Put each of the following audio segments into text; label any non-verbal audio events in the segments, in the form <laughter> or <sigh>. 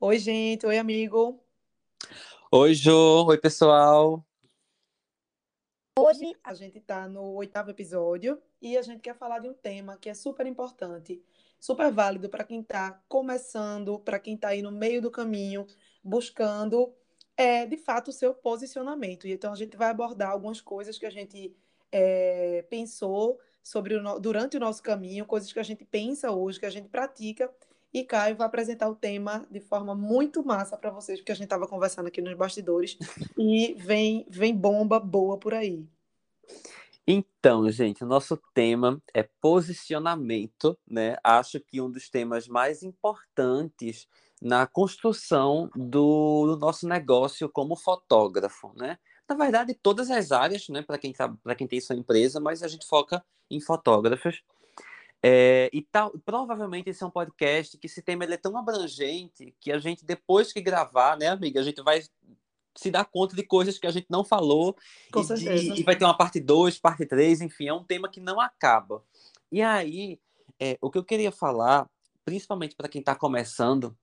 Oi, gente. Oi, amigo. Oi, Jô. Oi, pessoal. Hoje a gente está no oitavo episódio e a gente quer falar de um tema que é super importante, super válido para quem está começando, para quem está aí no meio do caminho, buscando, é, de fato, o seu posicionamento. E então a gente vai abordar algumas coisas que a gente é, pensou sobre o, durante o nosso caminho, coisas que a gente pensa hoje, que a gente pratica e Caio vai apresentar o tema de forma muito massa para vocês, porque a gente estava conversando aqui nos bastidores e vem, vem bomba boa por aí. Então, gente, o nosso tema é posicionamento, né? Acho que um dos temas mais importantes na construção do, do nosso negócio como fotógrafo, né? Na verdade, todas as áreas, né, para quem, tá, quem tem sua empresa, mas a gente foca em fotógrafos. É, e tal, provavelmente esse é um podcast que esse tema é tão abrangente que a gente, depois que gravar, né, amiga, a gente vai se dar conta de coisas que a gente não falou Com e, certeza. De, e vai ter uma parte 2, parte 3, enfim, é um tema que não acaba. E aí, é, o que eu queria falar, principalmente para quem está começando,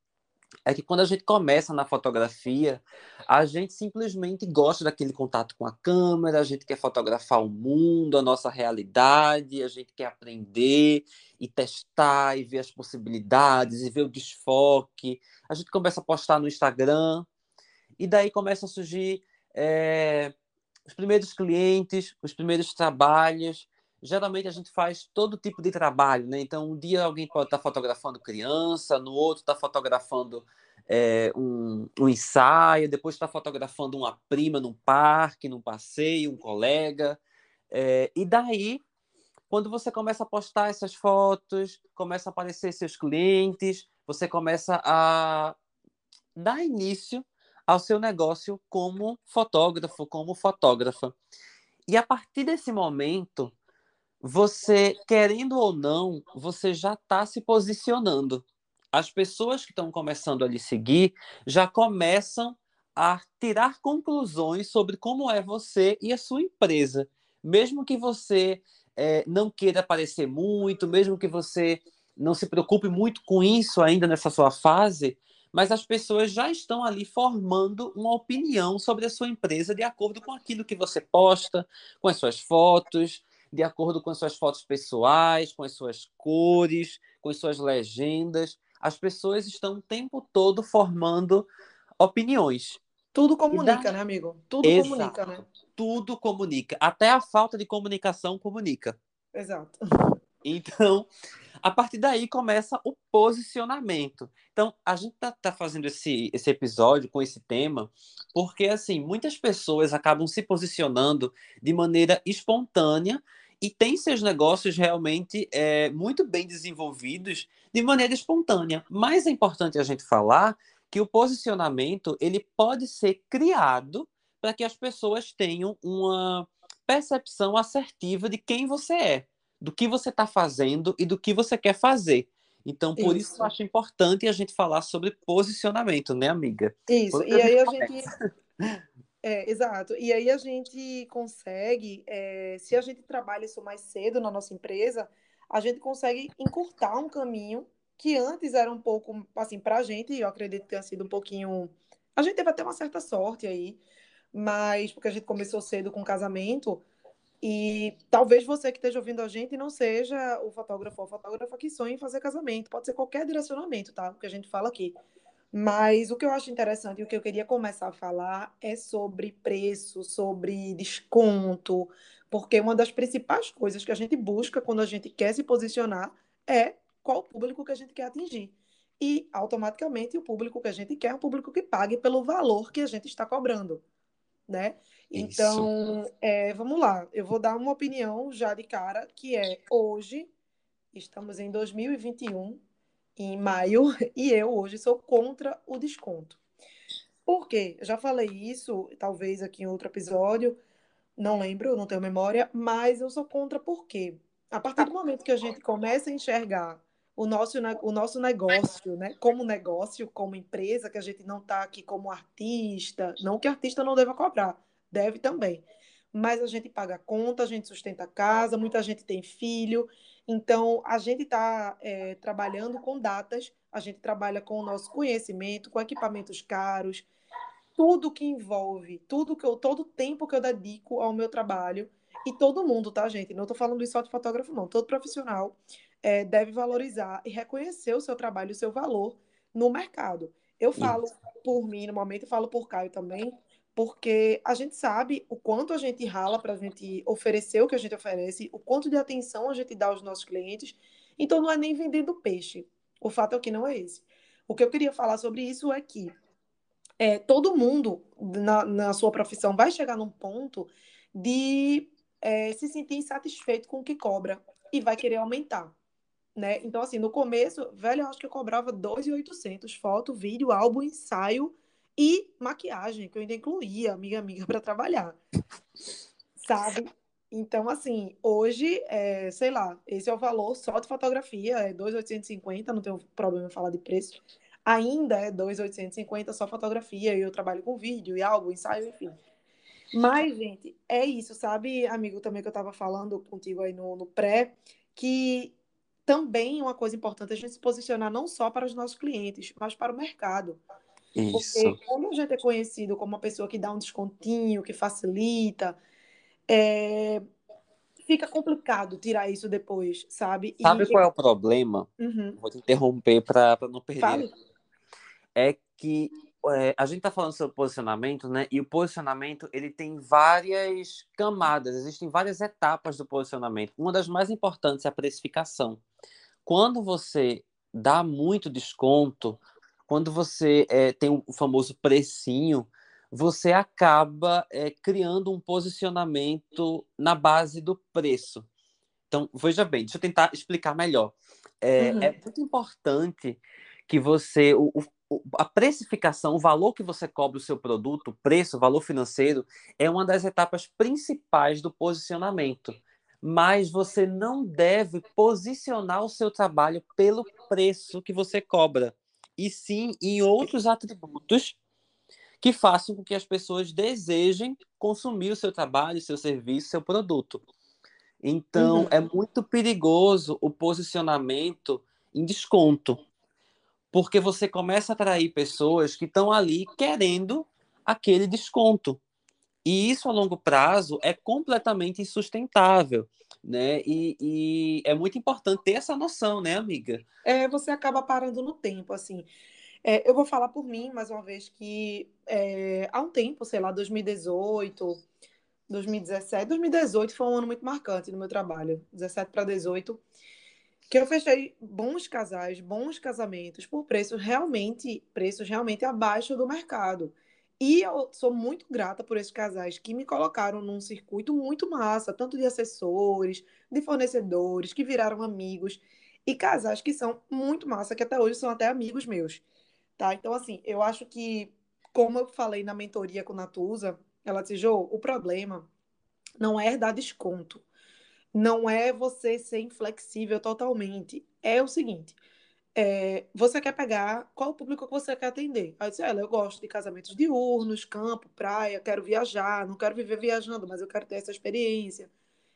é que quando a gente começa na fotografia, a gente simplesmente gosta daquele contato com a câmera, a gente quer fotografar o mundo, a nossa realidade, a gente quer aprender e testar e ver as possibilidades e ver o desfoque. A gente começa a postar no Instagram e daí começam a surgir é, os primeiros clientes, os primeiros trabalhos geralmente a gente faz todo tipo de trabalho, né? Então, um dia alguém pode estar fotografando criança, no outro está fotografando é, um, um, ensaio, depois está fotografando uma prima num parque, num passeio, um colega. É, e daí, quando você começa a postar essas fotos, começa a aparecer seus clientes, você começa a dar início ao seu negócio como fotógrafo, como fotógrafa. E a partir desse momento, você, querendo ou não, você já está se posicionando. As pessoas que estão começando a lhe seguir já começam a tirar conclusões sobre como é você e a sua empresa. Mesmo que você é, não queira aparecer muito, mesmo que você não se preocupe muito com isso ainda nessa sua fase, mas as pessoas já estão ali formando uma opinião sobre a sua empresa de acordo com aquilo que você posta, com as suas fotos, de acordo com as suas fotos pessoais, com as suas cores, com as suas legendas. As pessoas estão o tempo todo formando opiniões. Tudo comunica, né, amigo? Tudo Exato. comunica, né? Tudo comunica. Até a falta de comunicação comunica. Exato. Então, a partir daí começa o posicionamento. Então, a gente tá, tá, fazendo esse, esse episódio com esse tema porque, assim, muitas pessoas acabam se posicionando de maneira espontânea e tem seus negócios realmente é, muito bem desenvolvidos de maneira espontânea. Mas é importante a gente falar que o posicionamento ele pode ser criado para que as pessoas tenham uma percepção assertiva de quem você é, do que você está fazendo e do que você quer fazer. Então, por isso. isso, eu acho importante a gente falar sobre posicionamento, né, amiga? Isso, e aí a gente. É, exato. E aí a gente consegue, é, se a gente trabalha isso mais cedo na nossa empresa, a gente consegue encurtar um caminho que antes era um pouco, assim, para a gente, eu acredito que tenha sido um pouquinho. A gente teve até uma certa sorte aí, mas porque a gente começou cedo com casamento, e talvez você que esteja ouvindo a gente não seja o fotógrafo ou fotógrafa que sonha em fazer casamento, pode ser qualquer direcionamento, tá? O que a gente fala aqui. Mas o que eu acho interessante e o que eu queria começar a falar é sobre preço, sobre desconto, porque uma das principais coisas que a gente busca quando a gente quer se posicionar é qual o público que a gente quer atingir. E automaticamente o público que a gente quer é um público que pague pelo valor que a gente está cobrando, né? Então, é, vamos lá, eu vou dar uma opinião já de cara, que é hoje, estamos em 2021, em maio <laughs> e eu hoje sou contra o desconto. Por quê? Eu já falei isso, talvez aqui em outro episódio, não lembro, não tenho memória, mas eu sou contra por quê? A partir do momento que a gente começa a enxergar o nosso, o nosso negócio, né, como negócio, como empresa, que a gente não está aqui como artista, não que artista não deva cobrar, deve também, mas a gente paga a conta, a gente sustenta a casa, muita gente tem filho. Então, a gente está é, trabalhando com datas, a gente trabalha com o nosso conhecimento, com equipamentos caros, tudo que envolve, tudo que eu, todo o tempo que eu dedico ao meu trabalho, e todo mundo, tá, gente? Não estou falando isso só de fotógrafo, não. Todo profissional é, deve valorizar e reconhecer o seu trabalho, o seu valor no mercado. Eu falo por mim no momento, e falo por Caio também, porque a gente sabe o quanto a gente rala para a gente oferecer o que a gente oferece, o quanto de atenção a gente dá aos nossos clientes. Então, não é nem vendendo peixe. O fato é que não é esse. O que eu queria falar sobre isso é que é, todo mundo na, na sua profissão vai chegar num ponto de é, se sentir insatisfeito com o que cobra e vai querer aumentar. Né? Então, assim, no começo, velho, eu acho que eu cobrava 2.800, foto, vídeo, álbum, ensaio, e maquiagem, que eu ainda incluía amiga amiga para trabalhar. Sabe? Então, assim, hoje, é, sei lá, esse é o valor só de fotografia, é 2.850, não tenho problema em falar de preço. Ainda é 2.850 só fotografia, e eu trabalho com vídeo e álbum, ensaio, enfim. Mas, gente, é isso, sabe, amigo, também que eu estava falando contigo aí no, no pré, que também uma coisa importante é a gente se posicionar não só para os nossos clientes, mas para o mercado. Isso. Porque como a gente é conhecido como uma pessoa que dá um descontinho, que facilita, é... fica complicado tirar isso depois, sabe? Sabe e... qual é o problema? Uhum. Vou te interromper para não perder. Fale. É que é, a gente está falando sobre posicionamento, né? E o posicionamento ele tem várias camadas, existem várias etapas do posicionamento. Uma das mais importantes é a precificação. Quando você dá muito desconto, quando você é, tem o famoso precinho, você acaba é, criando um posicionamento na base do preço. Então, veja bem, deixa eu tentar explicar melhor. É, uhum. é muito importante que você. O, o, a precificação, o valor que você cobra o seu produto, o preço, o valor financeiro, é uma das etapas principais do posicionamento. Mas você não deve posicionar o seu trabalho pelo preço que você cobra e sim em outros atributos que façam com que as pessoas desejem consumir o seu trabalho, seu serviço, seu produto. Então, uhum. é muito perigoso o posicionamento em desconto, porque você começa a atrair pessoas que estão ali querendo aquele desconto. E isso a longo prazo é completamente insustentável, né? E, e, é muito importante ter essa noção, né, amiga? É, você acaba parando no tempo, assim. É, eu vou falar por mim, mais uma vez, que é, há um tempo, sei lá, 2018, 2017, 2018 foi um ano muito marcante no meu trabalho, 17 para 18, que eu fechei bons casais, bons casamentos por preços realmente, preços realmente abaixo do mercado. E eu sou muito grata por esses casais que me colocaram num circuito muito massa, tanto de assessores, de fornecedores, que viraram amigos, e casais que são muito massa, que até hoje são até amigos meus, tá? Então, assim, eu acho que, como eu falei na mentoria com Natuza, ela disse, Jô, o problema não é dar desconto, não é você ser inflexível totalmente, é o seguinte, é, você quer pegar qual o público que você quer atender? Aí eu disse, ela, eu gosto de casamentos diurnos, campo, praia, quero viajar, não quero viver viajando, mas eu quero ter essa experiência.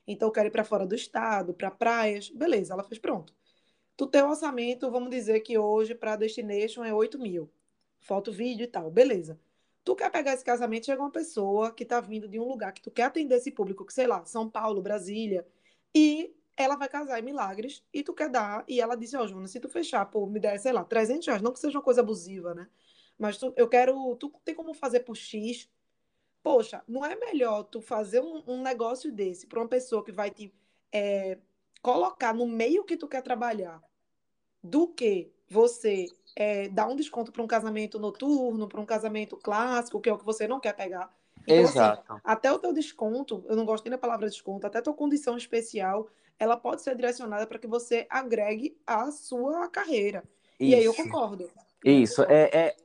Então eu quero ir para fora do estado, para praias. Beleza, ela fez pronto. Tu tem um orçamento, vamos dizer que hoje para destination é 8 mil. Foto, vídeo e tal, beleza. Tu quer pegar esse casamento, chega uma pessoa que está vindo de um lugar que tu quer atender esse público, que sei lá, São Paulo, Brasília, e ela vai casar em Milagres e tu quer dar. E ela disse: Ó, oh, se tu fechar por me der, sei lá, 300 reais, não que seja uma coisa abusiva, né? Mas tu, eu quero. Tu tem como fazer por X? Poxa, não é melhor tu fazer um, um negócio desse para uma pessoa que vai te é, colocar no meio que tu quer trabalhar do que você é, dar um desconto para um casamento noturno, para um casamento clássico, que é o que você não quer pegar. Então, assim, Exato. Assim, até o teu desconto, eu não gosto nem da palavra desconto, até a tua condição especial, ela pode ser direcionada para que você agregue a sua carreira. Isso. E aí eu concordo. Isso. É, é,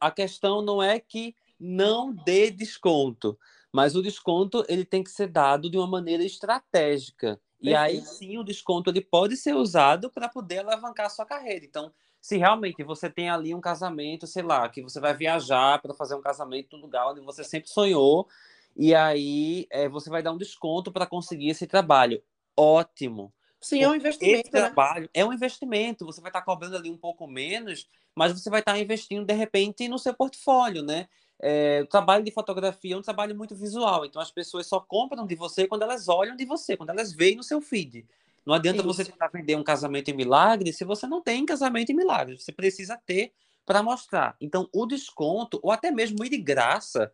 a questão não é que não dê desconto, mas o desconto ele tem que ser dado de uma maneira estratégica. E aí sim o desconto ele pode ser usado para poder alavancar a sua carreira. Então, se realmente você tem ali um casamento, sei lá, que você vai viajar para fazer um casamento no lugar onde você sempre sonhou, e aí é, você vai dar um desconto para conseguir esse trabalho. Ótimo. Sim, é um investimento. Esse né? trabalho é um investimento. Você vai estar cobrando ali um pouco menos, mas você vai estar investindo de repente no seu portfólio, né? É, o trabalho de fotografia é um trabalho muito visual, então as pessoas só compram de você quando elas olham de você, quando elas veem no seu feed. Não adianta Isso. você tentar vender um casamento em milagre se você não tem casamento em milagre. Você precisa ter para mostrar. Então, o desconto, ou até mesmo ir de graça,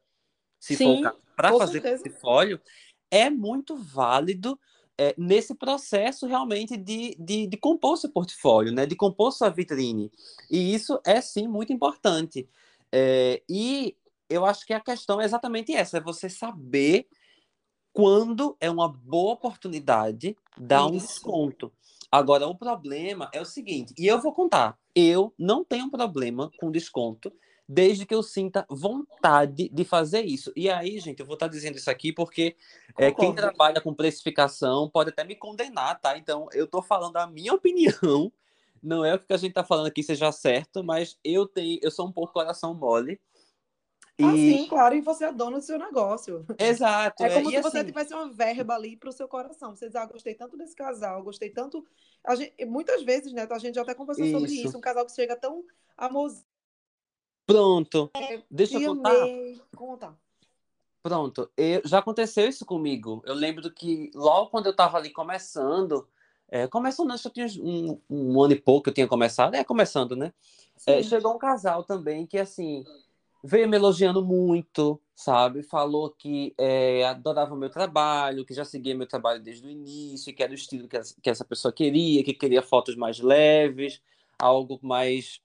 se Sim, for para fazer certeza. portfólio, é muito válido é, nesse processo realmente de, de, de, compor seu portfólio, né? de compor sua vitrine. E isso é sim muito importante. É, e eu acho que a questão é exatamente essa: é você saber quando é uma boa oportunidade dar um desconto. Agora, o problema é o seguinte, e eu vou contar, eu não tenho problema com desconto desde que eu sinta vontade de fazer isso. E aí, gente, eu vou estar dizendo isso aqui porque é, quem trabalha com precificação pode até me condenar, tá? Então, eu estou falando a minha <laughs> opinião, não é o que a gente está falando aqui seja certo, mas eu tenho, eu sou um pouco coração mole. E... Ah, sim, claro, e você é dono do seu negócio. Exato. É como é, se você assim... tivesse uma verba ali para o seu coração. Você diz, ah, gostei tanto desse casal, gostei tanto. Gente, muitas vezes, né, a gente já até conversou isso. sobre isso. Um casal que chega tão amoroso Pronto. É, Deixa eu contar. Conta. Pronto. Eu, já aconteceu isso comigo. Eu lembro que logo quando eu estava ali começando, é, começando, acho que eu tinha um, um, ano e pouco que eu tinha começado, é começando, né? É, chegou um casal também que, assim, veio me elogiando muito, sabe? Falou que é, adorava o meu trabalho, que já seguia meu trabalho desde o início, que era o estilo que, que essa pessoa queria, que queria fotos mais leves, algo mais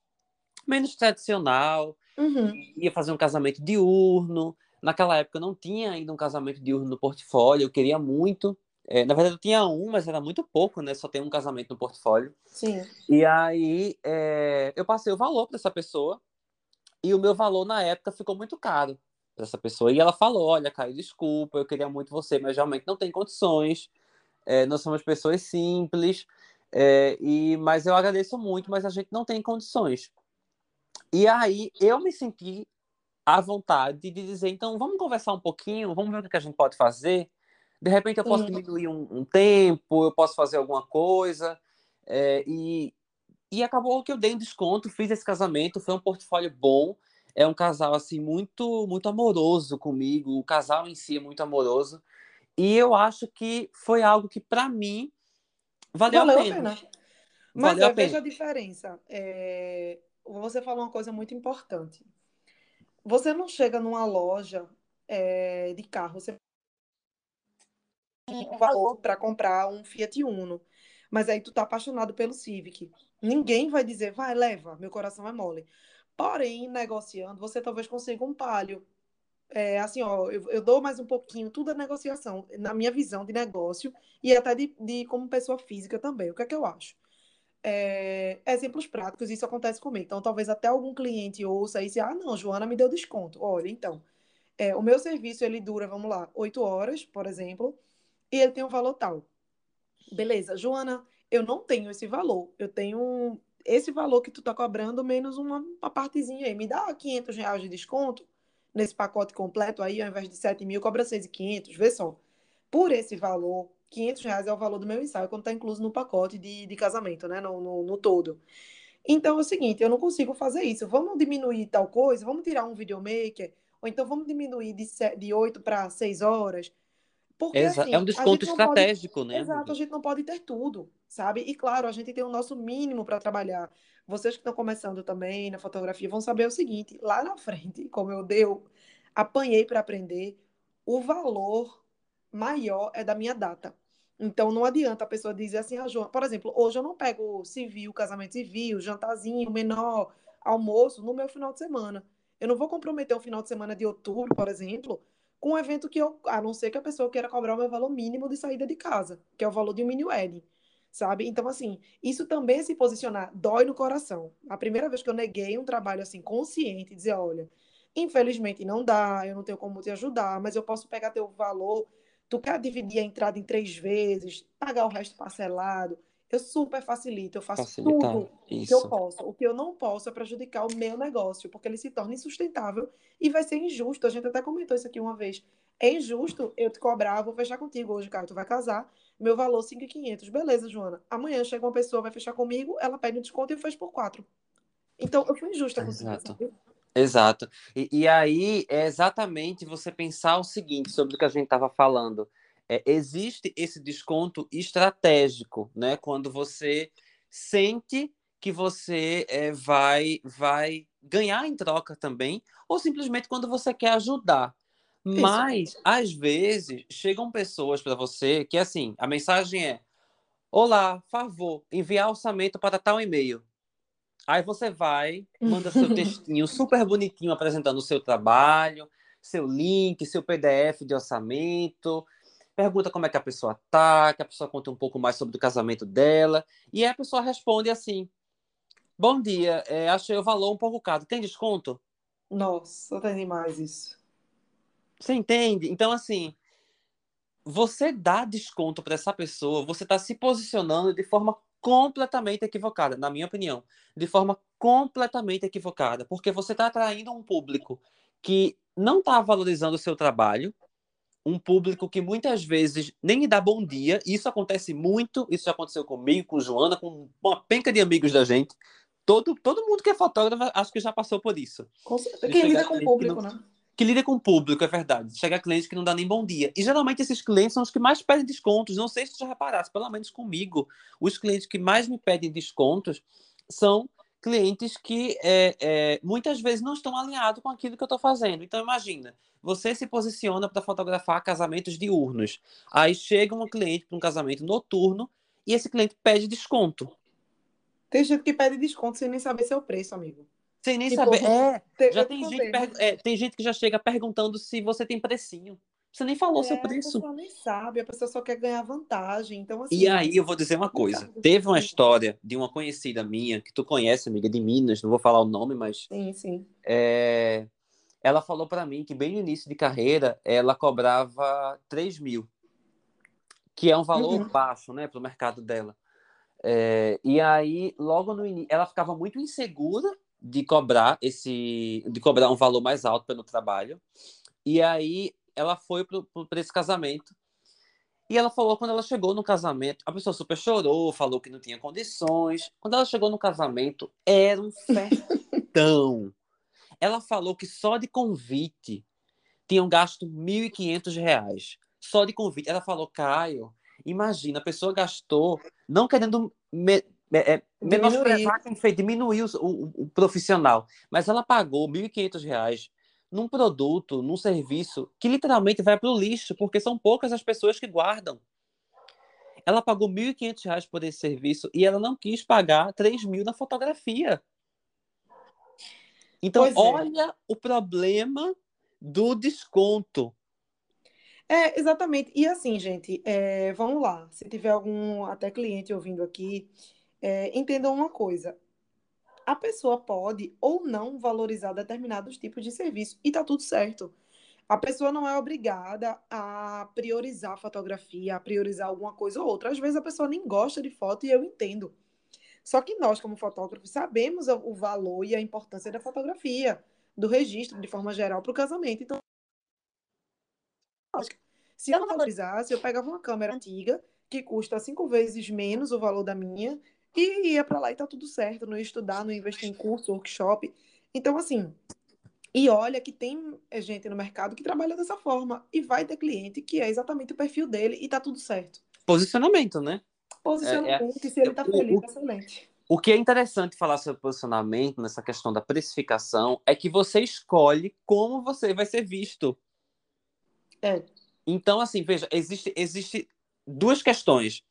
menos tradicional, uhum. ia fazer um casamento diurno. Naquela época não tinha ainda um casamento diurno no portfólio, eu queria muito. É, na verdade, eu tinha um, mas era muito pouco, né? Só tem um casamento no portfólio. Sim. E aí é, eu passei o valor para essa pessoa, e o meu valor na época ficou muito caro para essa pessoa. E ela falou: Olha, Caio, desculpa, eu queria muito você, mas realmente não tem condições. É, nós somos pessoas simples, é, e mas eu agradeço muito, mas a gente não tem condições. E aí eu me senti à vontade de dizer, então vamos conversar um pouquinho, vamos ver o que a gente pode fazer. De repente eu posso uhum. diminuir um, um, tempo, eu posso fazer alguma coisa. É, e, e acabou que eu dei um desconto, fiz esse casamento, foi um portfólio bom. É um casal assim muito muito amoroso comigo, o casal em si é muito amoroso. E eu acho que foi algo que para mim valeu, valeu, a pena. pena. Mas valeu é, a pena. veja a diferença. É você falou uma coisa muito importante. Você não chega numa loja é, de carro, você um valor para comprar um Fiat Uno, mas aí tu tá apaixonado pelo Civic. Ninguém vai dizer, vai, leva, meu coração é mole. Porém, negociando, você talvez consiga um palio. É, assim, ó, eu, eu, dou mais um pouquinho, tudo é negociação, na minha visão de negócio e até de, de como pessoa física também. O que é que eu acho? É, exemplos práticos, isso acontece comigo. Então, talvez até algum cliente ouça e diga, ah, não, Joana me deu desconto. Olha, então, é, o meu serviço, ele dura, vamos lá, oito horas, por exemplo, e ele tem um valor tal. Beleza, Joana, eu não tenho esse valor. Eu tenho esse valor que tu tá cobrando menos uma, uma partezinha aí. Me dá 500 reais de desconto nesse pacote completo aí, ao invés de 7 mil, cobra 6,500, vê só. Por esse valor, 500 reais é o valor do meu ensaio, quando está incluso no pacote de, de casamento, né? No, no, no, todo. Então é o seguinte, eu não consigo fazer isso. Vamos diminuir tal coisa, vamos tirar um videomaker, ou então vamos diminuir de, de 8 para 6 horas. Porque, Exa assim, é um desconto estratégico, pode... né? Exato, a gente não pode ter tudo, sabe? E claro, a gente tem o nosso mínimo para trabalhar. Vocês que estão começando também na fotografia vão saber o seguinte: lá na frente, <laughs> como eu deu, apanhei para aprender, o valor maior é da minha data. Então, não adianta a pessoa dizer assim, ah, João, por exemplo, hoje eu não pego civil, casamento civil, jantarzinho, menor, almoço no meu final de semana. Eu não vou comprometer um final de semana de outubro, por exemplo, com um evento que eu, a não ser que a pessoa queira cobrar o meu valor mínimo de saída de casa, que é o valor de um mini wedding, sabe? Então, assim, isso também se posicionar dói no coração. A primeira vez que eu neguei um trabalho assim consciente, dizer, olha, infelizmente não dá, eu não tenho como te ajudar, mas eu posso pegar teu valor tu quer dividir a entrada em três vezes, pagar o resto parcelado, eu super facilito, eu faço Facilitar. tudo Isso. que eu posso. O que eu não posso é prejudicar o meu negócio, porque ele se torna insustentável e vai ser injusto. A gente até comentou isso aqui uma vez. É injusto eu te cobrar, vou fechar contigo hoje, cara, tu vai casar, meu valor 5.500. Beleza, Joana. Amanhã chega uma pessoa, vai fechar comigo, ela pede um desconto e eu fecho por 4. Então, eu fui injusta com Exato. Você, Exato. E, e, aí é exatamente você pensar o seguinte sobre o que a gente estava falando. É, existe esse desconto estratégico, né? Quando você sente que você é, vai, vai ganhar em troca também, ou simplesmente quando você quer ajudar. Mas, Isso. às vezes, chegam pessoas para você que, assim, a mensagem é: Olá, favor, enviar orçamento para tal e-mail. Aí você vai, manda seu <laughs> textinho super bonitinho apresentando o seu trabalho, seu link, seu PDF de orçamento, pergunta como é que a pessoa tá, que a pessoa conta um pouco mais sobre o casamento dela, e aí a pessoa responde assim: Bom dia, é, achei o valor um pouco caro, tem desconto? Nossa, tem demais isso. Você entende? Então, assim, você dá desconto para essa pessoa, você está se posicionando de forma completamente equivocada, na minha opinião, de forma completamente equivocada, porque você está atraindo um público que não está valorizando o seu trabalho, um público que muitas vezes nem me dá bom dia. Isso acontece muito, isso já aconteceu comigo, com Joana, com uma penca de amigos da gente. Todo, todo mundo que é fotógrafo, acho que já passou por isso. Com certeza. Quem lida com o público, não, né? Que lida com o público, é verdade. Chega cliente que não dá nem bom dia. E geralmente esses clientes são os que mais pedem descontos. Não sei se tu já reparasse, pelo menos comigo. Os clientes que mais me pedem descontos são clientes que é, é, muitas vezes não estão alinhados com aquilo que eu estou fazendo. Então, imagina, você se posiciona para fotografar casamentos diurnos. Aí chega um cliente para um casamento noturno e esse cliente pede desconto. Tem gente que pede desconto sem nem saber seu preço, amigo. Sem nem tipo, saber. É, tem, já tem gente, é, tem gente que já chega perguntando se você tem precinho. Você nem falou é, seu preço. A pessoa nem sabe, a pessoa só quer ganhar vantagem. Então, assim, e aí eu vou dizer uma coisa. Teve uma história de uma conhecida minha, que tu conhece, amiga, de Minas, não vou falar o nome, mas. Sim, sim. É... Ela falou para mim que bem no início de carreira ela cobrava 3 mil, que é um valor uhum. baixo, né, para o mercado dela. É... E aí, logo no início, ela ficava muito insegura de cobrar esse, de cobrar um valor mais alto pelo trabalho. E aí ela foi para esse casamento. E ela falou quando ela chegou no casamento, a pessoa super chorou, falou que não tinha condições. Quando ela chegou no casamento, era um festão. <laughs> ela falou que só de convite tinham gasto R$ 1.500. Só de convite. Ela falou, Caio, imagina, a pessoa gastou, não querendo me, é, menosprezar quem fez, diminuir o, o, o, profissional, mas ela pagou R$ 1.500 num produto, num serviço que literalmente vai para o lixo, porque são poucas as pessoas que guardam. Ela pagou R$ 1.500 por esse serviço e ela não quis pagar R$ 3.000 na fotografia. Então, é. olha o problema do desconto. É, exatamente. E assim, gente, é, vamos lá. Se tiver algum até cliente ouvindo aqui, é, entendam uma coisa a pessoa pode ou não valorizar determinados tipos de serviço e tá tudo certo. A pessoa não é obrigada a priorizar fotografia, a priorizar alguma coisa ou outra. Às vezes a pessoa nem gosta de foto e eu entendo. Só que nós, como fotógrafos, sabemos o valor e a importância da fotografia, do registro, de forma geral, para o casamento. Então, se eu não valorizasse, eu pegava uma câmera antiga, que custa cinco vezes menos o valor da minha, e ia para lá e tá tudo certo, não ia estudar, não ia investir em curso, workshop. Então, assim, e olha que tem é, gente no mercado que trabalha dessa forma. E vai ter cliente que é exatamente o perfil dele e tá tudo certo. Posicionamento, né? Posicionamento, é, é... e se ele tá feliz, o, excelente. O que é interessante falar sobre posicionamento nessa questão da precificação é que você escolhe como você vai ser visto. É. Então, assim, veja, existe, existe duas questões.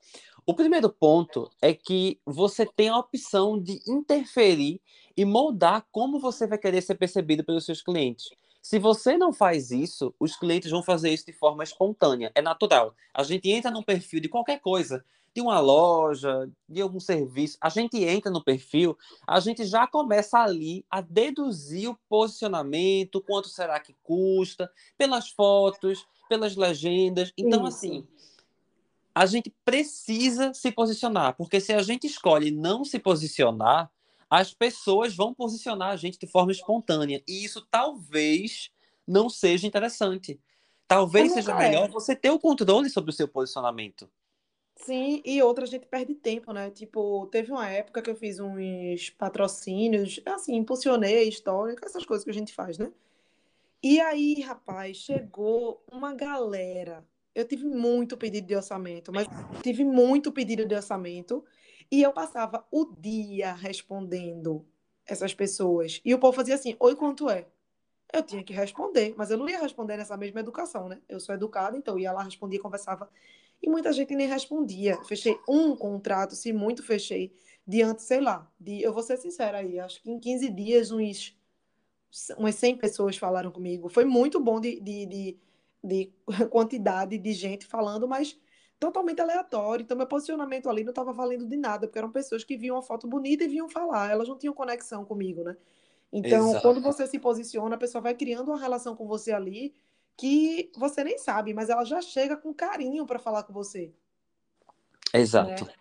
O primeiro ponto é que você tem a opção de interferir e moldar como você vai querer ser percebido pelos seus clientes. Se você não faz isso, os clientes vão fazer isso de forma espontânea, é natural. A gente entra no perfil de qualquer coisa, de uma loja, de algum serviço, a gente entra no perfil, a gente já começa ali a deduzir o posicionamento, quanto será que custa, pelas fotos, pelas legendas. Então, isso. assim, a gente precisa se posicionar, porque se a gente escolhe não se posicionar, as pessoas vão posicionar a gente de forma espontânea. E isso talvez não seja interessante. talvez seja melhor é. você ter o controle sobre o seu posicionamento. Sim, e outra a gente perde tempo, né? Tipo, teve uma época que eu fiz uns patrocínios, assim, impulsionei histórica, essas coisas que a gente faz, né? E aí, rapaz, chegou uma galera. Eu tive muito pedido de orçamento, mas tive muito pedido de orçamento. E eu passava o dia respondendo essas pessoas. E o povo fazia assim: Oi, quanto é? Eu tinha que responder, mas eu não ia responder nessa mesma educação, né? Eu sou educada, então ia lá, respondia, conversava e muita gente nem respondia. Fechei um contrato, se muito fechei, diante, sei lá, de, eu vou ser sincera aí, acho que em 15 dias uns, umas 100 pessoas falaram comigo. Foi muito bom de, de, de, de <laughs> quantidade de gente falando, mas totalmente aleatório. Então, meu posicionamento ali não estava valendo de nada, porque eram pessoas que viam uma foto bonita e vinham falar. Elas não tinham conexão comigo, né? Então, Exato. quando você se posiciona, a pessoa vai criando uma relação com você ali que você nem sabe, mas ela já chega com carinho para falar com você. Exato. Né?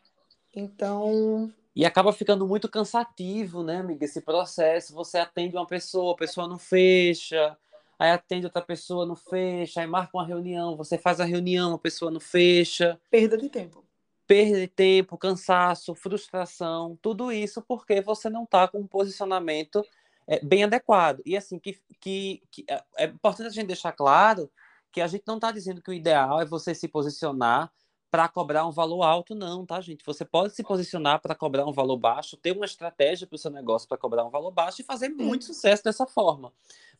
Então. E acaba ficando muito cansativo, né, amiga? Esse processo. Você atende uma pessoa, a pessoa não fecha, aí atende outra pessoa, não fecha, aí marca uma reunião, você faz a reunião, a pessoa não fecha. Perda de tempo. Perda de tempo, cansaço, frustração, tudo isso porque você não está com um posicionamento é, bem adequado. E assim, que, que, que, é, é importante a gente deixar claro que a gente não está dizendo que o ideal é você se posicionar para cobrar um valor alto, não, tá, gente? Você pode se posicionar para cobrar um valor baixo, ter uma estratégia para o seu negócio para cobrar um valor baixo e fazer muito sucesso dessa forma.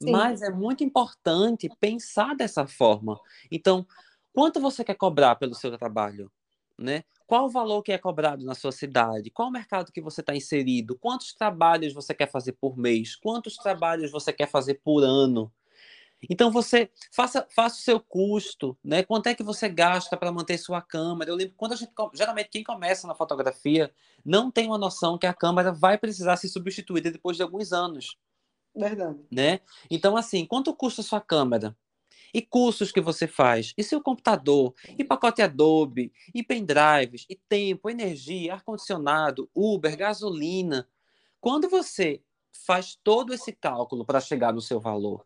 Sim. Mas é muito importante pensar dessa forma. Então, quanto você quer cobrar pelo seu trabalho? Né? Qual o valor que é cobrado na sua cidade? Qual o mercado que você está inserido? Quantos trabalhos você quer fazer por mês? Quantos trabalhos você quer fazer por ano? Então você faça, faça o seu custo, né? Quanto é que você gasta para manter sua câmera? Eu lembro quando a gente geralmente quem começa na fotografia não tem uma noção que a câmera vai precisar ser substituída depois de alguns anos. Verdade. Né? Então assim, quanto custa a sua câmera? e cursos que você faz, e seu computador, e pacote Adobe, e pendrives, e tempo, energia, ar-condicionado, Uber, gasolina. Quando você faz todo esse cálculo para chegar no seu valor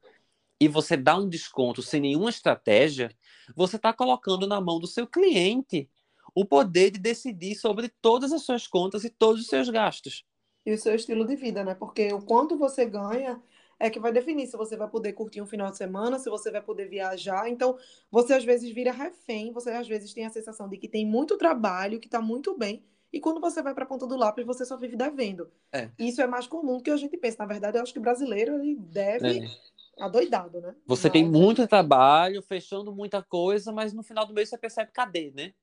e você dá um desconto sem nenhuma estratégia, você está colocando na mão do seu cliente o poder de decidir sobre todas as suas contas e todos os seus gastos. E o seu estilo de vida, né? Porque o quanto você ganha é que vai definir se você vai poder curtir um final de semana, se você vai poder viajar. Então, você às vezes vira refém, você às vezes tem a sensação de que tem muito trabalho, que está muito bem, e quando você vai para a ponta do lápis, você só vive devendo. É. Isso é mais comum do que a gente pensa. Na verdade, eu acho que o brasileiro ele deve. É. Adoidado, né? Você mas... tem muito trabalho, fechando muita coisa, mas no final do mês você percebe cadê, né?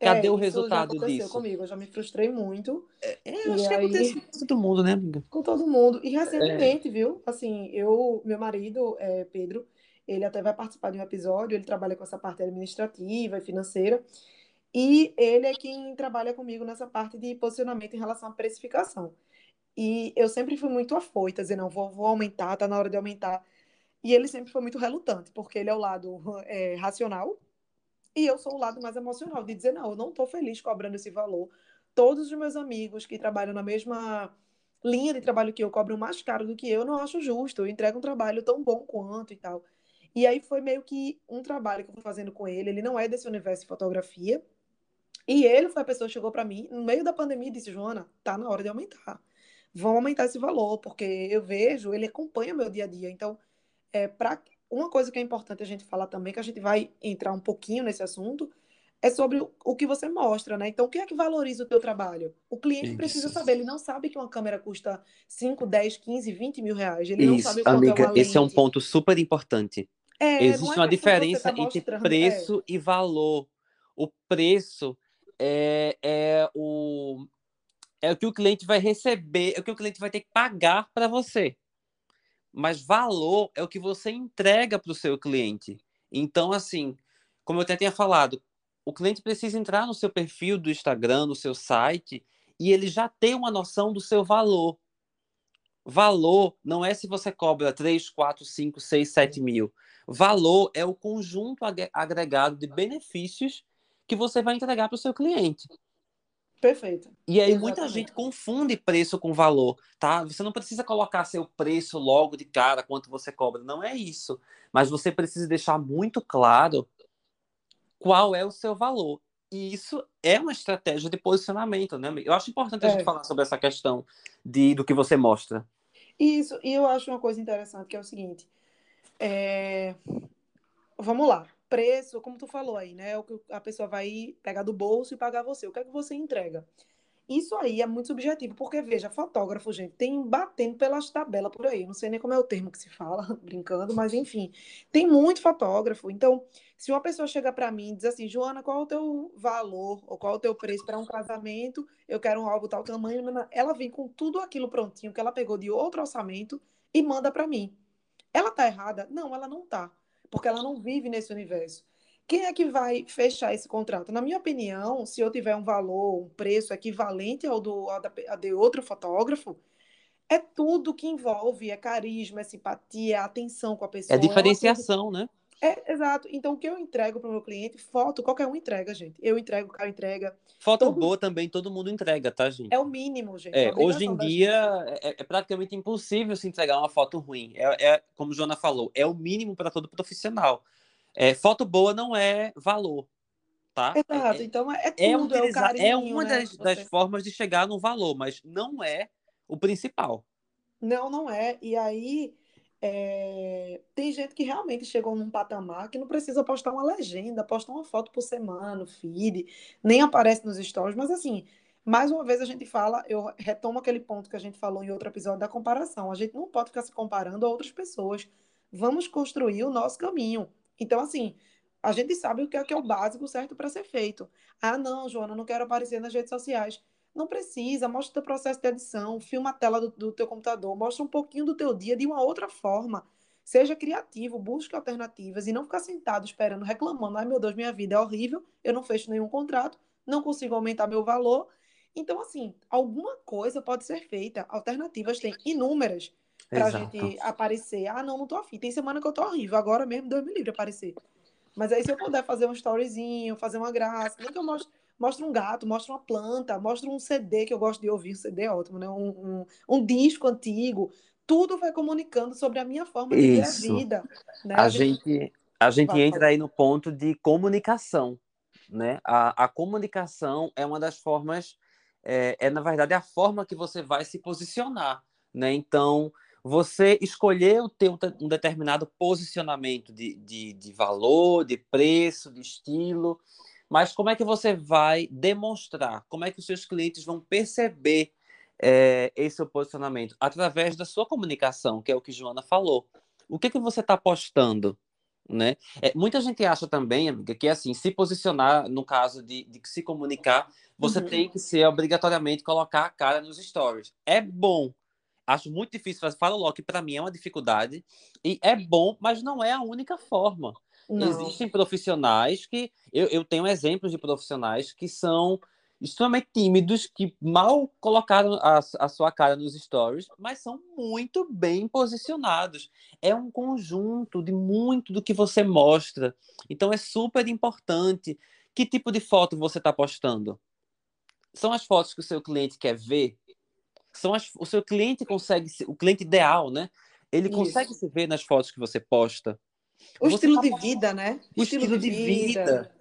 Cadê é, o resultado já disso? comigo, eu já me frustrei muito. É, é eu acho que acontece com todo mundo, né, amiga? Com todo mundo. E recentemente, é. viu? Assim, eu, meu marido, é, Pedro, ele até vai participar de um episódio, ele trabalha com essa parte administrativa e financeira. E ele é quem trabalha comigo nessa parte de posicionamento em relação à precificação. E eu sempre fui muito afoita, dizer, não, vou, vou aumentar, tá na hora de aumentar. E ele sempre foi muito relutante, porque ele é o lado é, racional, e eu sou o lado mais emocional, de dizer, não, eu não estou feliz cobrando esse valor. Todos os meus amigos que trabalham na mesma linha de trabalho que eu cobram mais caro do que eu, não acho justo. Eu entrego um trabalho tão bom quanto e tal. E aí foi meio que um trabalho que eu fui fazendo com ele. Ele não é desse universo de fotografia. E ele foi a pessoa que chegou para mim no meio da pandemia e disse: Joana, tá na hora de aumentar. Vamos aumentar esse valor, porque eu vejo, ele acompanha meu dia a dia. Então, é, para uma coisa que é importante a gente falar também, que a gente vai entrar um pouquinho nesse assunto, é sobre o que você mostra, né? Então, o que é que valoriza o teu trabalho? O cliente Isso. precisa saber, ele não sabe que uma câmera custa 5, 10, 15 20 mil reais. Ele Isso, não sabe quanto amiga, é uma esse é um ponto super importante. É, Existe é uma diferença entre preço é. e valor. O preço é, é, o, é o que o cliente vai receber, é o que o cliente vai ter que pagar para você mas valor é o que você entrega para o seu cliente. Então, assim, como eu até tinha falado, o cliente precisa entrar no seu perfil do Instagram, no seu site, e ele já tem uma noção do seu valor. Valor não é se você cobra 3, 4, 5, 6, 7 mil. Valor é o conjunto agregado de benefícios que você vai entregar para o seu cliente. Perfeito. E aí Exatamente. muita gente confunde preço com valor, tá? Você não precisa colocar seu preço logo de cara, quanto você cobra. Não é isso. Mas você precisa deixar muito claro qual é o seu valor. E isso é uma estratégia de posicionamento, né? Eu acho importante a é. gente falar sobre essa questão de, do que você mostra. Isso, e eu acho uma coisa interessante, que é o seguinte. É... Vamos lá preço, como tu falou aí, né? O que a pessoa vai pegar do bolso e pagar você. O que é que você entrega? Isso aí é muito subjetivo, porque, veja, fotógrafo, gente, tem batendo pelas tabelas por aí. Não sei nem como é o termo que se fala, <laughs> brincando, mas enfim, tem muito fotógrafo. Então, se uma pessoa chega para mim e diz assim, Joana, qual é o teu valor ou qual é o teu preço para um casamento? Eu quero um álbum tal tamanho. Ela vem com tudo aquilo prontinho que ela pegou de outro orçamento e manda para mim. Ela tá errada? Não, ela não tá porque ela não vive nesse universo. Quem é que vai fechar esse contrato? Na minha opinião, se eu tiver um valor, um preço equivalente ao, do, ao, da, ao de outro fotógrafo, é tudo que envolve, é carisma, é simpatia, é atenção com a pessoa. É diferenciação, né? É, exato. Então, o que eu entrego para o meu cliente, foto, qualquer um entrega, gente. Eu entrego, o cara entrega. Foto todo... boa também, todo mundo entrega, tá, gente? É o mínimo, gente. É, hoje em dia é, é, praticamente impossível se entregar uma foto ruim. É, é como Joana falou, é o mínimo para todo profissional. É, foto boa não é valor, tá? Exato, então é, é, é tudo, é, utilizar, é, uma né? das, das formas de chegar no valor, mas não é o principal. Não, não é. E aí é... Tem gente que realmente chegou num patamar que não precisa postar uma legenda, posta uma foto por semana feed, nem aparece nos stories, mas assim, mais uma vez a gente fala, eu retomo aquele ponto que a gente falou em outro episódio da comparação. A gente não pode ficar se comparando a outras pessoas. Vamos construir o nosso caminho. Então, assim, a gente sabe o que é, que é o básico certo para ser feito. Ah, não, Joana, não quero aparecer nas redes sociais. Não precisa, mostra o teu processo de edição, filma a tela do, do teu computador, mostra um pouquinho do teu dia de uma outra forma. Seja criativo, busque alternativas e não ficar sentado esperando, reclamando. Ai, meu Deus, minha vida é horrível, eu não fecho nenhum contrato, não consigo aumentar meu valor. Então, assim, alguma coisa pode ser feita. Alternativas tem inúmeras para a gente aparecer. Ah, não, não tô afim. Tem semana que eu tô horrível. Agora mesmo, Deus me livre aparecer. Mas aí, se eu puder fazer um storyzinho, fazer uma graça, nem que eu mostre mostra um gato, mostra uma planta, mostra um CD que eu gosto de ouvir, CD é ótimo, né? Um, um, um disco antigo, tudo vai comunicando sobre a minha forma de ver a vida. Né? A, a gente, gente, a gente entra aí no ponto de comunicação, né? A, a comunicação é uma das formas, é, é na verdade a forma que você vai se posicionar, né? Então você escolher o teu um determinado posicionamento de, de, de valor, de preço, de estilo, mas como é que você vai demonstrar? Como é que os seus clientes vão perceber é, esse seu posicionamento? Através da sua comunicação, que é o que Joana falou. O que, que você está postando? Né? É, muita gente acha também, amiga, que assim, se posicionar, no caso de, de se comunicar, você uhum. tem que ser obrigatoriamente colocar a cara nos stories. É bom. Acho muito difícil, falo logo que para mim é uma dificuldade. E é bom, mas não é a única forma. Não. Existem profissionais que. Eu, eu tenho exemplos de profissionais que são extremamente tímidos, que mal colocaram a, a, sua cara nos stories, mas são muito bem posicionados. É um conjunto de muito do que você mostra. Então é super importante. Que tipo de foto você está postando? São as fotos que o seu cliente quer ver? São as, o seu cliente consegue, o cliente ideal, né? Ele Isso. consegue se ver nas fotos que você posta. O Você estilo tá... de vida, né? O estilo, estilo de, vida. vida.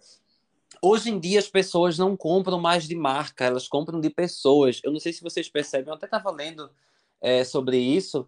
Hoje em dia as pessoas não compram mais de marca, elas compram de pessoas. Eu não sei se vocês percebem, eu até estava lendo é, sobre isso,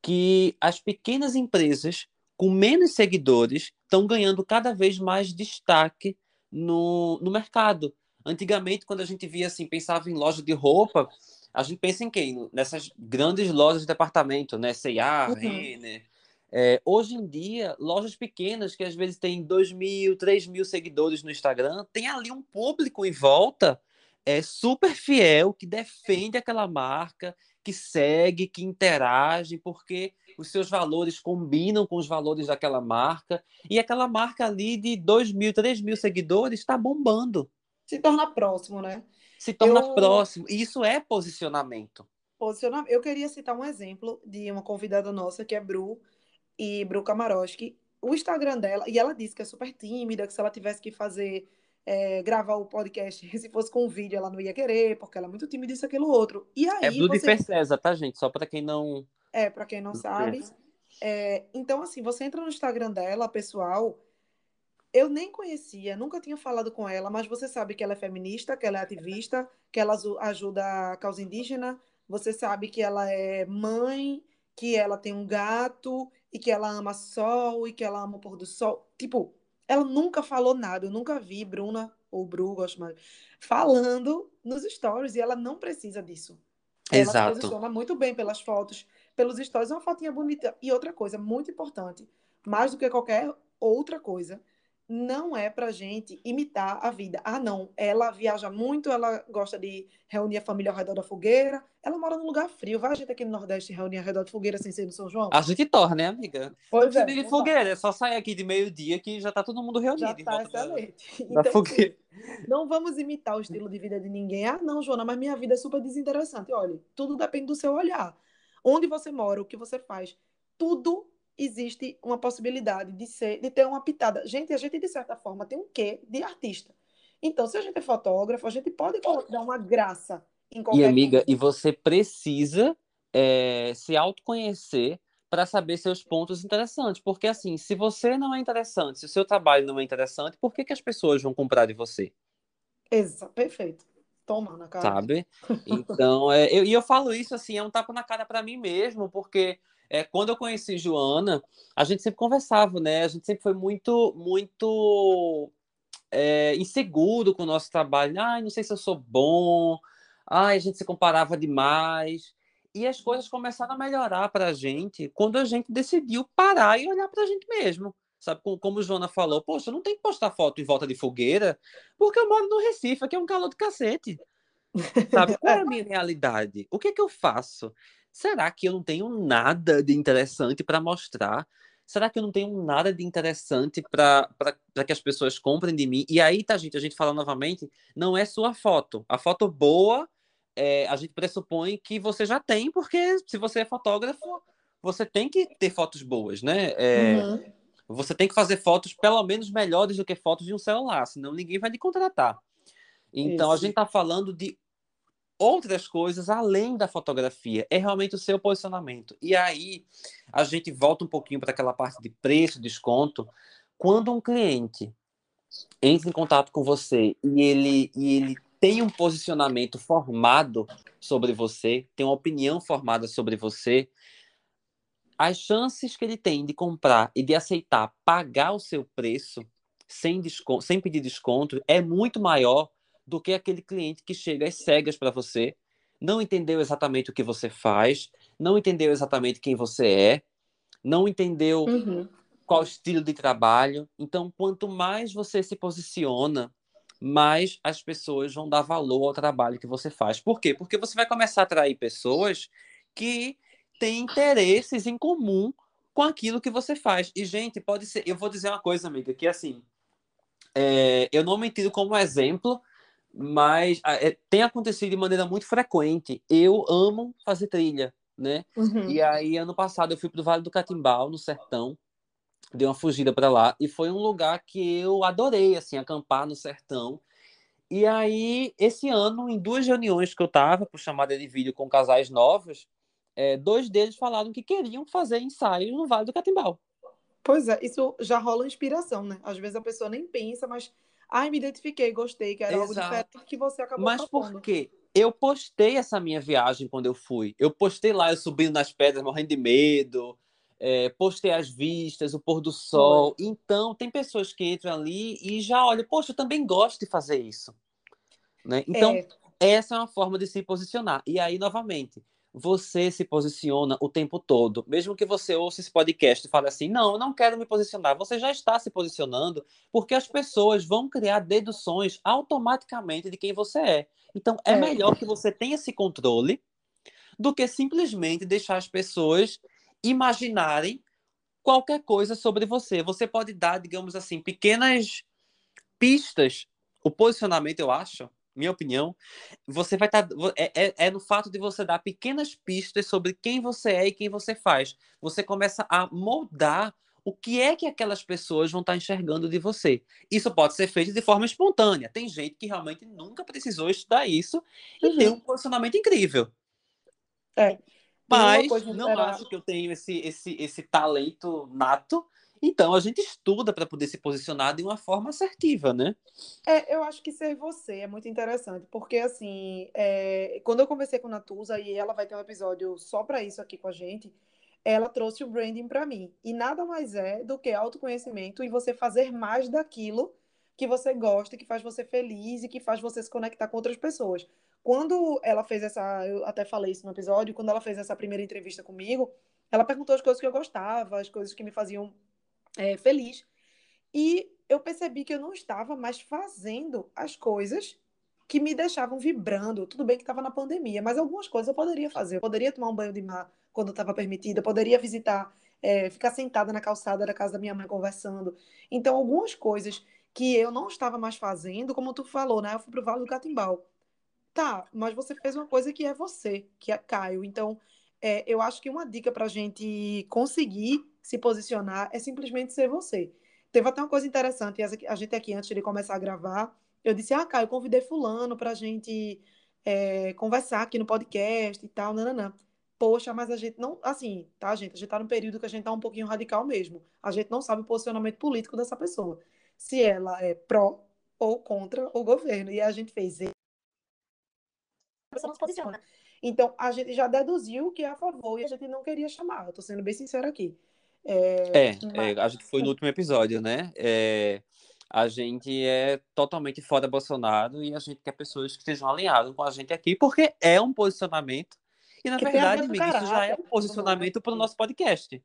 que as pequenas empresas com menos seguidores estão ganhando cada vez mais destaque no, no mercado. Antigamente, quando a gente via assim, pensava em loja de roupa, a gente pensa em quem? Nessas grandes lojas de departamento, né? C&A, uhum. Renner, é, hoje em dia, lojas pequenas que às vezes têm 2 mil, 3 mil seguidores no Instagram, tem ali um público em volta é, super fiel que defende aquela marca, que segue, que interage, porque os seus valores combinam com os valores daquela marca. E aquela marca ali de 2 mil, 3 mil seguidores está bombando. Se torna próximo, né? Se torna Eu... próximo. E isso é posicionamento. Posicionamento. Eu queria citar um exemplo de uma convidada nossa, que é Bru e Bru Kamaroski, o Instagram dela, e ela disse que é super tímida, que se ela tivesse que fazer é, gravar o podcast, <laughs> se fosse com vídeo, ela não ia querer, porque ela é muito tímida, isso, aquilo, outro. E aí, é Blue você... César, tá, gente? Só para quem não... É, para quem não sabe. É, então, assim, você entra no Instagram dela, pessoal, eu nem conhecia, nunca tinha falado com ela, mas você sabe que ela é feminista, que ela é ativista, que ela ajuda a causa indígena, você sabe que ela é mãe, que ela tem um gato e que ela ama sol e que ela ama o pôr do sol. Tipo, ela nunca falou nada, eu nunca vi Bruna ou Bru, gosto mais, falando nos stories e ela não precisa disso. Ela Exato. se posiciona muito bem pelas fotos, pelos stories, uma fotinha bonita. E outra coisa, muito importante, mais do que qualquer outra coisa, não é pra gente imitar a vida. Ah, não, ela viaja muito, ela gosta de reunir a família ao redor da fogueira, ela mora num lugar frio. Vai a gente aqui no Nordeste reunir ao redor da fogueira sem ser no São João? A gente torna, né, amiga? Pois não é, precisa de não fogueira, é só sair aqui de meio-dia que já tá todo mundo reunido. Já tá excelente. <laughs> Da Então, fogueira. não vamos imitar o estilo de vida de ninguém. Ah, não, Joana, mas minha vida é super desinteressante. Olha, tudo depende do seu olhar. Onde você mora, o que você faz, tudo existe uma possibilidade de ser, de ter uma pitada. Gente, a gente de certa forma tem um quê de artista. Então, se a gente é fotógrafo, a gente pode dar uma graça em qualquer E amiga, coisa. e você precisa é, se autoconhecer para saber seus pontos interessantes. Porque assim, se você não é interessante, se o seu trabalho não é interessante, por que, que as pessoas vão comprar de você? Exa, perfeito. Toma na cara. sabe? Então, é, eu, e eu falo isso assim, é um tapa na cara para mim mesmo, porque é, quando eu conheci Joana, a gente sempre conversava, né? A gente sempre foi muito, muito é, inseguro com o nosso trabalho. Ai, não sei se eu sou bom. Ai, a gente se comparava demais. E as coisas começaram a melhorar para a gente quando a gente decidiu parar e olhar para a gente mesmo. Sabe, como, Joana falou, poxa, eu não tem que postar foto em volta de fogueira, porque eu moro no Recife, aqui é um calor do cacete. <laughs> Sabe, qual é a minha realidade? O que é que eu faço? Será que eu não tenho nada de interessante para mostrar? Será que eu não tenho nada de interessante para que as pessoas comprem de mim? E aí, tá, gente, a gente fala novamente, não é sua foto. A foto boa, é, a gente pressupõe que você já tem, porque se você é fotógrafo, você tem que ter fotos boas, né? É, Uhum. Você tem que fazer fotos pelo menos melhores do que fotos de um celular, senão ninguém vai lhe contratar. Então, a gente está falando de outras coisas além da fotografia. É realmente o seu posicionamento. E aí, a gente volta um pouquinho para aquela parte de preço, desconto. Quando um cliente entra em contato com você e ele, e ele tem um posicionamento formado sobre você, tem uma opinião formada sobre você, as chances que ele tem de comprar e de aceitar pagar o seu preço sem, desconto, sem pedir desconto é muito maior do que aquele cliente que chega às cegas para você, não entendeu exatamente o que você faz, não entendeu exatamente quem você é, não entendeu Uhum. qual estilo de trabalho. Então, quanto mais você se posiciona, mais as pessoas vão dar valor ao trabalho que você faz. Por quê? Porque você vai começar a atrair pessoas que têm interesses em comum com aquilo que você faz. E, gente, pode ser. Eu vou dizer uma coisa, amiga, que assim. é, eu não me tiro como exemplo, mas é, tem acontecido de maneira muito frequente. Eu amo fazer trilha, né? Uhum. E aí, ano passado, eu fui para o Vale do Catimbau, no sertão, dei uma fugida para lá, e foi um lugar que eu adorei, assim, acampar no sertão. E aí, esse ano, em duas reuniões que eu estava, por chamada de vídeo com casais novos, é, dois deles falaram que queriam fazer ensaios no Vale do Catimbau. Pois é, isso já rola inspiração, né? Às vezes a pessoa nem pensa, mas ai, me identifiquei, gostei, que era algo Exato. diferente que você acabou Mas propondo. por quê? Eu postei essa minha viagem quando eu fui. Eu postei lá, eu subindo nas pedras, morrendo de medo. é, postei as vistas, o pôr do sol. Então, tem pessoas que entram ali e já olham, poxa, eu também gosto de fazer isso. Né? Então, É, essa é uma forma de se posicionar. E aí, novamente, você se posiciona o tempo todo. Mesmo que você ouça esse podcast e fale assim, não, eu não quero me posicionar. Você já está se posicionando porque as pessoas vão criar deduções automaticamente de quem você é. Então, é, É. melhor que você tenha esse controle do que simplesmente deixar as pessoas imaginarem qualquer coisa sobre você. Você pode dar, digamos assim, pequenas pistas. O posicionamento, eu acho, minha opinião, você vai estar. é, é, é no fato de você dar pequenas pistas sobre quem você é e quem você faz. Você começa a moldar o que é que aquelas pessoas vão estar enxergando de você. Isso pode ser feito de forma espontânea. Tem gente que realmente nunca precisou estudar isso e uhum. tem um posicionamento incrível. É. Mas não acho que eu tenho esse, esse, esse talento nato. Então a gente estuda para poder se posicionar de uma forma assertiva, né? É, eu acho que ser você é muito interessante, porque assim, é... quando eu conversei com a Natuza e ela vai ter um episódio só para isso aqui com a gente, ela trouxe o branding para mim. E nada mais é do que autoconhecimento e você fazer mais daquilo que você gosta, que faz você feliz e que faz você se conectar com outras pessoas. Quando ela fez essa, eu até falei isso no episódio, quando ela fez essa primeira entrevista comigo, ela perguntou as coisas que eu gostava, as coisas que me faziam é, feliz. E eu percebi que eu não estava mais fazendo as coisas que me deixavam vibrando. Tudo bem que estava na pandemia, mas algumas coisas eu poderia fazer. Eu poderia tomar um banho de mar quando estava permitida, poderia visitar, é, ficar sentada na calçada da casa da minha mãe conversando. Então, algumas coisas que eu não estava mais fazendo, como tu falou, né? Eu fui pro Vale do Catimbau. Tá, mas você fez uma coisa que é você, que é Caio. Então, é, eu acho que uma dica para a gente conseguir se posicionar é simplesmente ser você. Teve até uma coisa interessante, a gente aqui, antes de começar a gravar, eu disse, ah, Caio, convidei fulano para a gente é, conversar aqui no podcast e tal, nananã poxa, mas a gente não, assim, tá, gente? A gente tá num período que a gente tá um pouquinho radical mesmo. A gente não sabe o posicionamento político dessa pessoa. Se ela é pró ou contra o governo. E a gente fez. A pessoa não se posiciona. Então, a gente já deduziu que é a favor e a gente não queria chamar. Eu tô sendo bem sincera aqui. É, é, mas... é a gente foi no último episódio, né? É, a gente é totalmente fora Bolsonaro e a gente quer pessoas que estejam alinhadas com a gente aqui, porque é um posicionamento e, na que verdade, amiga, isso já é um posicionamento para o nosso podcast.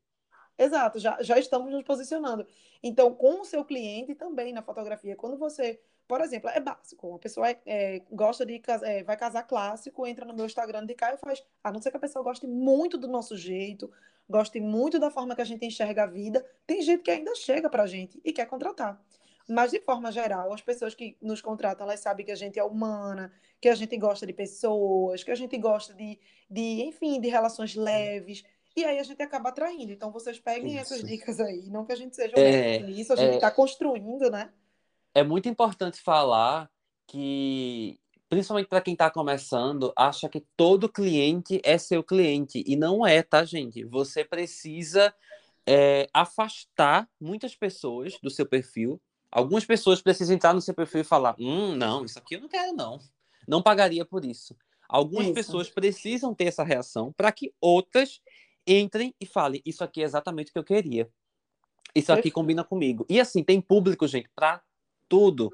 Exato, já, já estamos nos posicionando. Então, com o seu cliente também na fotografia, quando você, por exemplo, é básico, uma pessoa é, é, gosta de é, vai casar clássico, entra no meu Instagram de cá e faz, a não ser que a pessoa goste muito do nosso jeito, goste muito da forma que a gente enxerga a vida, tem gente que ainda chega pra gente e quer contratar. Mas, de forma geral, as pessoas que nos contratam, elas sabem que a gente é humana, que a gente gosta de pessoas, que a gente gosta de, de enfim, de relações leves. E aí a gente acaba atraindo. Então, vocês peguem isso. essas dicas aí. Não que a gente seja é, nisso, a gente está é, construindo, né? É muito importante falar que, principalmente para quem está começando, acha que todo cliente é seu cliente. E não é, tá, gente? Você precisa é, afastar muitas pessoas do seu perfil Algumas pessoas precisam entrar no seu perfil e falar: hum, não, isso aqui eu não quero, não. Não pagaria por isso. Algumas isso. pessoas precisam ter essa reação para que outras entrem e falem: isso aqui é exatamente o que eu queria. Isso aqui combina comigo. E assim, tem público, gente, para tudo.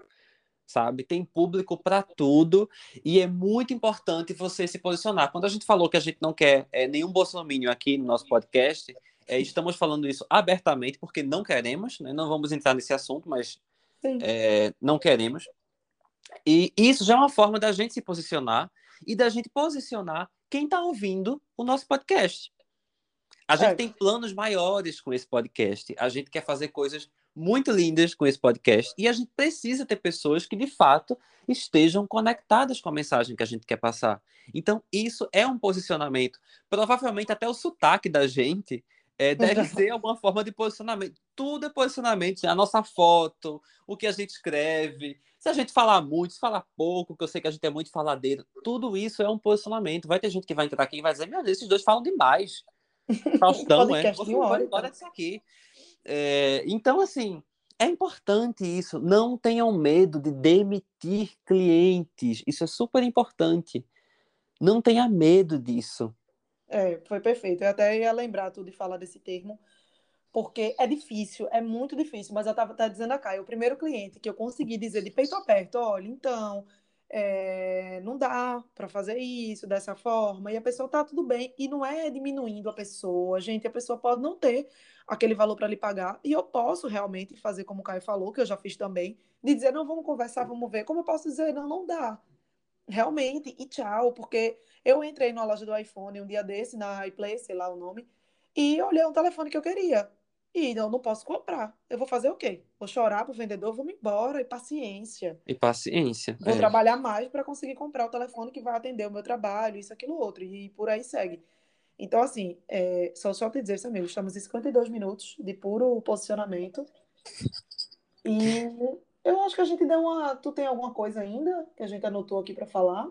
Sabe? Tem público para tudo e é muito importante você se posicionar. Quando a gente falou que a gente não quer é, nenhum bolsominion aqui no nosso podcast, é, estamos falando isso abertamente porque não queremos, né? não vamos entrar nesse assunto, mas é, não queremos. E isso já é uma forma da gente se posicionar e da gente posicionar quem está ouvindo o nosso podcast. A gente é. tem planos maiores com esse podcast. A gente quer fazer coisas muito lindas com esse podcast e a gente precisa ter pessoas que de fato estejam conectadas com a mensagem que a gente quer passar. Então, isso é um posicionamento. Provavelmente até o sotaque da gente é, deve ser alguma forma de posicionamento. Tudo é posicionamento. A nossa foto, o que a gente escreve. Se a gente falar muito, se falar pouco, que eu sei que a gente é muito faladeiro, tudo isso é um posicionamento. Vai ter gente que vai entrar aqui e vai dizer: Meu Deus, esses dois falam demais. <laughs> Faustão, é. Você embora disso aqui. É, então, assim, é importante isso. Não tenham medo de demitir clientes. Isso é super importante. Não tenha medo disso. É, foi perfeito. Eu até ia lembrar tudo e falar desse termo, porque é difícil, é muito difícil. Mas eu estava tá dizendo a Caio, o primeiro cliente que eu consegui dizer de peito aberto, olha, então, é, não dá para fazer isso dessa forma, e a pessoa tá tudo bem, e não é diminuindo a pessoa, gente, a pessoa pode não ter aquele valor para lhe pagar, e eu posso realmente fazer como o Caio falou, que eu já fiz também, de dizer, não, vamos conversar, vamos ver, como eu posso dizer, não, não dá, realmente, e tchau, porque eu entrei na loja do iPhone um dia desse, na iPlay, sei lá o nome, e olhei um telefone que eu queria. E eu não posso comprar. Eu vou fazer o quê? Vou chorar pro vendedor, vou me embora, e paciência. E paciência. Vou é. trabalhar mais para conseguir comprar o telefone que vai atender o meu trabalho, isso, aquilo, outro, e por aí segue. Então, assim, é, só, só te dizer, Samir, estamos em 52 minutos de puro posicionamento. E eu acho que a gente deu uma. Tu tem alguma coisa ainda que a gente anotou aqui para falar?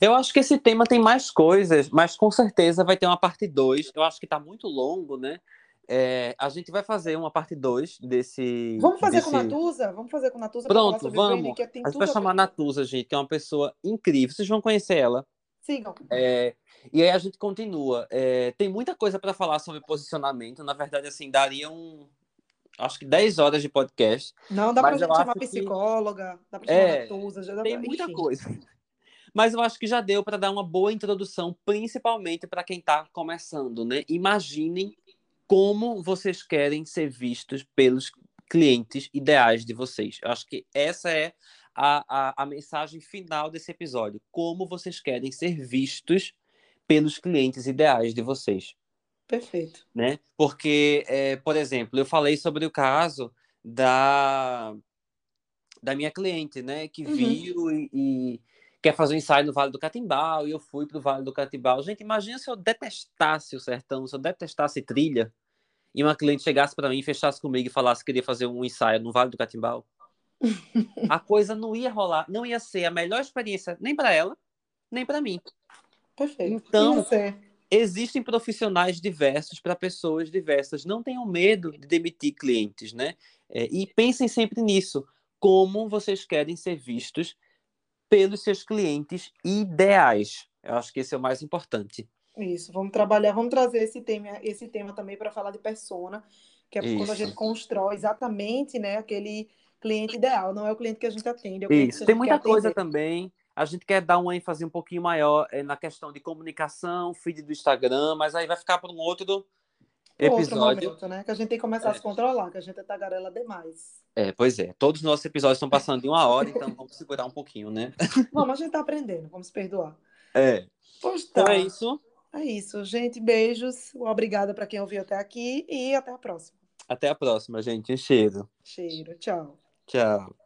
Eu acho que esse tema tem mais coisas, mas com certeza vai ter uma parte 2. Eu acho que está muito longo, né? É, a gente vai fazer uma parte 2 desse. Vamos fazer desse... com Natuza? Vamos fazer com Natuza Pronto, vamos. a gente vai chamar a Natuza, gente, que é uma pessoa incrível. Vocês vão conhecer ela. Sigam. É, e aí a gente continua. É, tem muita coisa para falar sobre posicionamento. Na verdade, assim, daria um. Acho que 10 horas de podcast. Não, dá pra gente chamar psicóloga, dá pra chamar é, Natuza, já dá Tem pra... muita Enfim. coisa. <laughs> Mas eu acho que já deu para dar uma boa introdução, principalmente para quem está começando, né? Imaginem como vocês querem ser vistos pelos clientes ideais de vocês. Eu acho que essa é a, a, a mensagem final desse episódio. Como vocês querem ser vistos pelos clientes ideais de vocês. Perfeito. Né? Porque, é, por exemplo, eu falei sobre o caso da, da minha cliente, né? Que uhum. viu e, e, quer fazer um ensaio no Vale do Catimbau, e eu fui para o Vale do Catimbau. Gente, imagina se eu detestasse o sertão, se eu detestasse trilha e uma cliente chegasse para mim, fechasse comigo e falasse que queria fazer um ensaio no Vale do Catimbau, <laughs> a coisa não ia rolar, não ia ser a melhor experiência nem para ela, nem para mim. Perfeito. Então, existem profissionais diversos para pessoas diversas. Não tenham medo de demitir clientes, né? É, e pensem sempre nisso. Como vocês querem ser vistos pelos seus clientes ideais? Eu acho que esse é o mais importante. Isso, vamos trabalhar, vamos trazer esse tema, esse tema também para falar de persona, que é Isso. quando a gente constrói exatamente, né, aquele cliente ideal, não é o cliente que a gente atende. É Isso, tem muita coisa também. A gente quer dar uma ênfase um pouquinho maior é, na questão de comunicação, feed do Instagram, mas aí vai ficar para um outro episódio. Outro momento, né? Que a gente tem que começar é. a se controlar, que a gente é tagarela demais. É, pois é. Todos os nossos episódios estão passando de uma hora, então <laughs> vamos segurar um pouquinho, né? Vamos, a gente está aprendendo, vamos perdoar. É. Pois tá. Então é isso. É isso, gente. Beijos. Obrigada para quem ouviu até aqui e até a próxima. Até a próxima, gente. Cheiro. Cheiro. Tchau. Tchau.